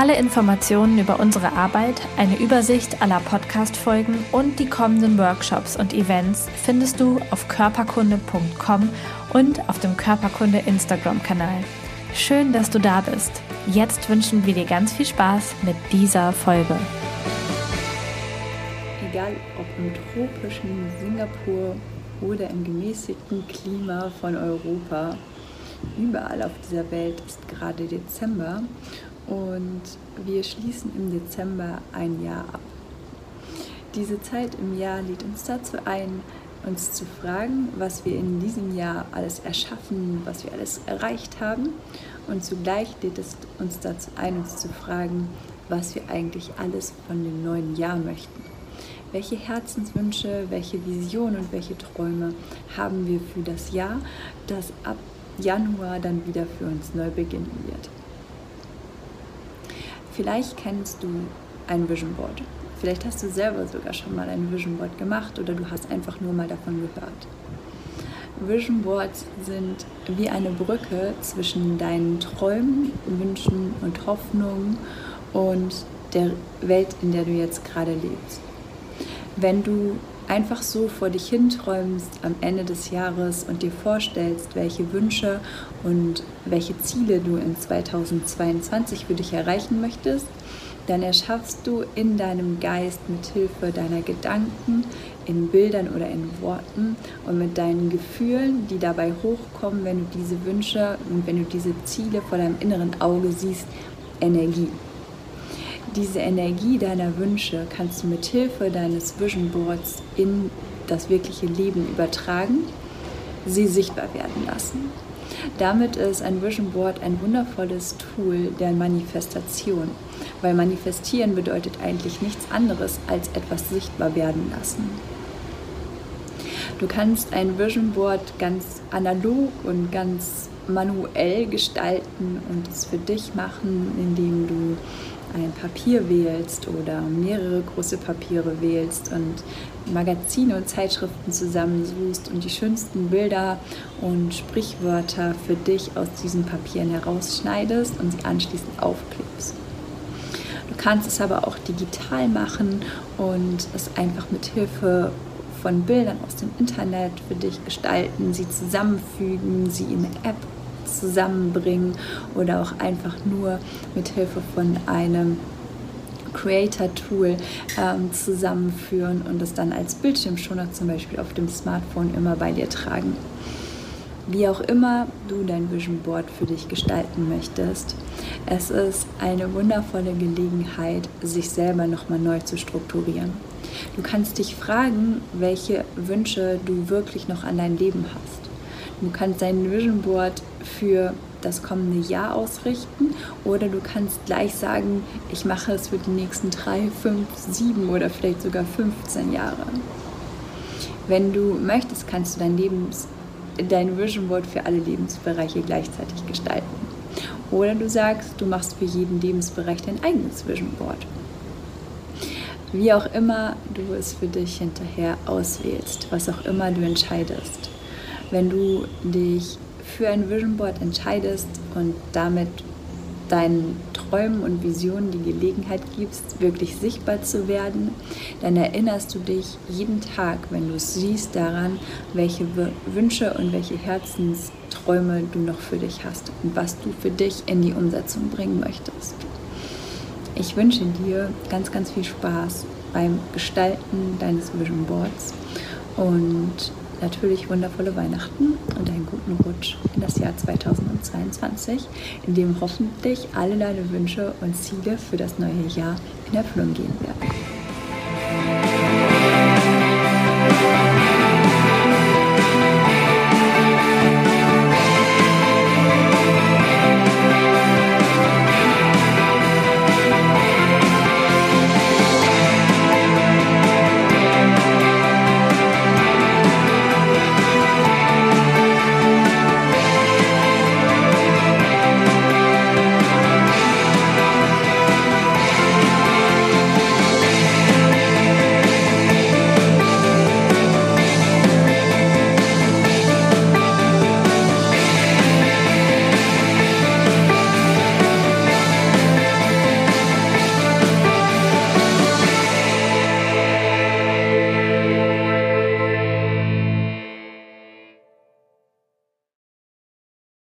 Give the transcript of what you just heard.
Alle Informationen über unsere Arbeit, eine Übersicht aller Podcast-Folgen und die kommenden Workshops und Events findest du auf körperkunde.com und auf dem Körperkunde Instagram-Kanal. Schön, dass du da bist. Jetzt wünschen wir dir ganz viel Spaß mit dieser Folge. Egal ob im tropischen Singapur oder im gemäßigten Klima von Europa, überall auf dieser Welt ist gerade Dezember und wir schließen im Dezember ein Jahr ab. Diese Zeit im Jahr lädt uns dazu ein, uns zu fragen, was wir in diesem Jahr alles erschaffen, was wir alles erreicht haben. Und zugleich lädt es uns dazu ein, uns zu fragen, was wir eigentlich alles von dem neuen Jahr möchten. Welche Herzenswünsche, welche Visionen und welche Träume haben wir für das Jahr, das ab Januar dann wieder für uns neu beginnen wird. Vielleicht kennst du ein Vision Board. Vielleicht hast du selber sogar schon mal ein Vision Board gemacht oder du hast einfach nur mal davon gehört. Vision Boards sind wie eine Brücke zwischen deinen Träumen, Wünschen und Hoffnungen und der Welt, in der du jetzt gerade lebst. Wenn du einfach so vor dich hinträumst am Ende des Jahres und dir vorstellst, welche Wünsche und welche Ziele du in 2022 für dich erreichen möchtest, dann erschaffst du in deinem Geist mit Hilfe deiner Gedanken, in Bildern oder in Worten und mit deinen Gefühlen, die dabei hochkommen, wenn du diese Wünsche und wenn du diese Ziele vor deinem inneren Auge siehst, Energie diese Energie deiner Wünsche kannst du mit Hilfe deines Vision Boards in das wirkliche Leben übertragen, sie sichtbar werden lassen. Damit ist ein Vision Board ein wundervolles Tool der Manifestation, weil manifestieren bedeutet eigentlich nichts anderes als etwas sichtbar werden lassen. Du kannst ein Vision Board ganz analog und ganz manuell gestalten und es für dich machen, indem du ein Papier wählst oder mehrere große Papiere wählst und Magazine und Zeitschriften zusammensuchst und die schönsten Bilder und Sprichwörter für dich aus diesen Papieren herausschneidest und sie anschließend aufklebst. Du kannst es aber auch digital machen und es einfach mit Hilfe von Bildern aus dem Internet für dich gestalten, sie zusammenfügen, sie in eine App zusammenbringen oder auch einfach nur mit Hilfe von einem Creator-Tool ähm, zusammenführen und es dann als Bildschirmschoner zum Beispiel auf dem Smartphone immer bei dir tragen. Wie auch immer du dein Vision Board für dich gestalten möchtest, es ist eine wundervolle Gelegenheit, sich selber nochmal neu zu strukturieren. Du kannst dich fragen, welche Wünsche du wirklich noch an dein Leben hast. Du kannst dein Vision Board für das kommende Jahr ausrichten oder du kannst gleich sagen, ich mache es für die nächsten drei, fünf, sieben oder vielleicht sogar 15 Jahre. Wenn du möchtest, kannst du dein, Lebens, dein Vision Board für alle Lebensbereiche gleichzeitig gestalten. Oder du sagst, du machst für jeden Lebensbereich dein eigenes Vision Board. Wie auch immer du es für dich hinterher auswählst, was auch immer du entscheidest. Wenn du dich für ein Vision Board entscheidest und damit deinen Träumen und Visionen die Gelegenheit gibst, wirklich sichtbar zu werden, dann erinnerst du dich jeden Tag, wenn du es siehst, daran, welche Wünsche und welche Herzensträume du noch für dich hast und was du für dich in die Umsetzung bringen möchtest. Ich wünsche dir ganz, ganz viel Spaß beim Gestalten deines Vision Boards und natürlich wundervolle Weihnachten und einen guten Rutsch in das Jahr 2022, in dem hoffentlich alle deine Wünsche und Ziele für das neue Jahr in Erfüllung gehen werden.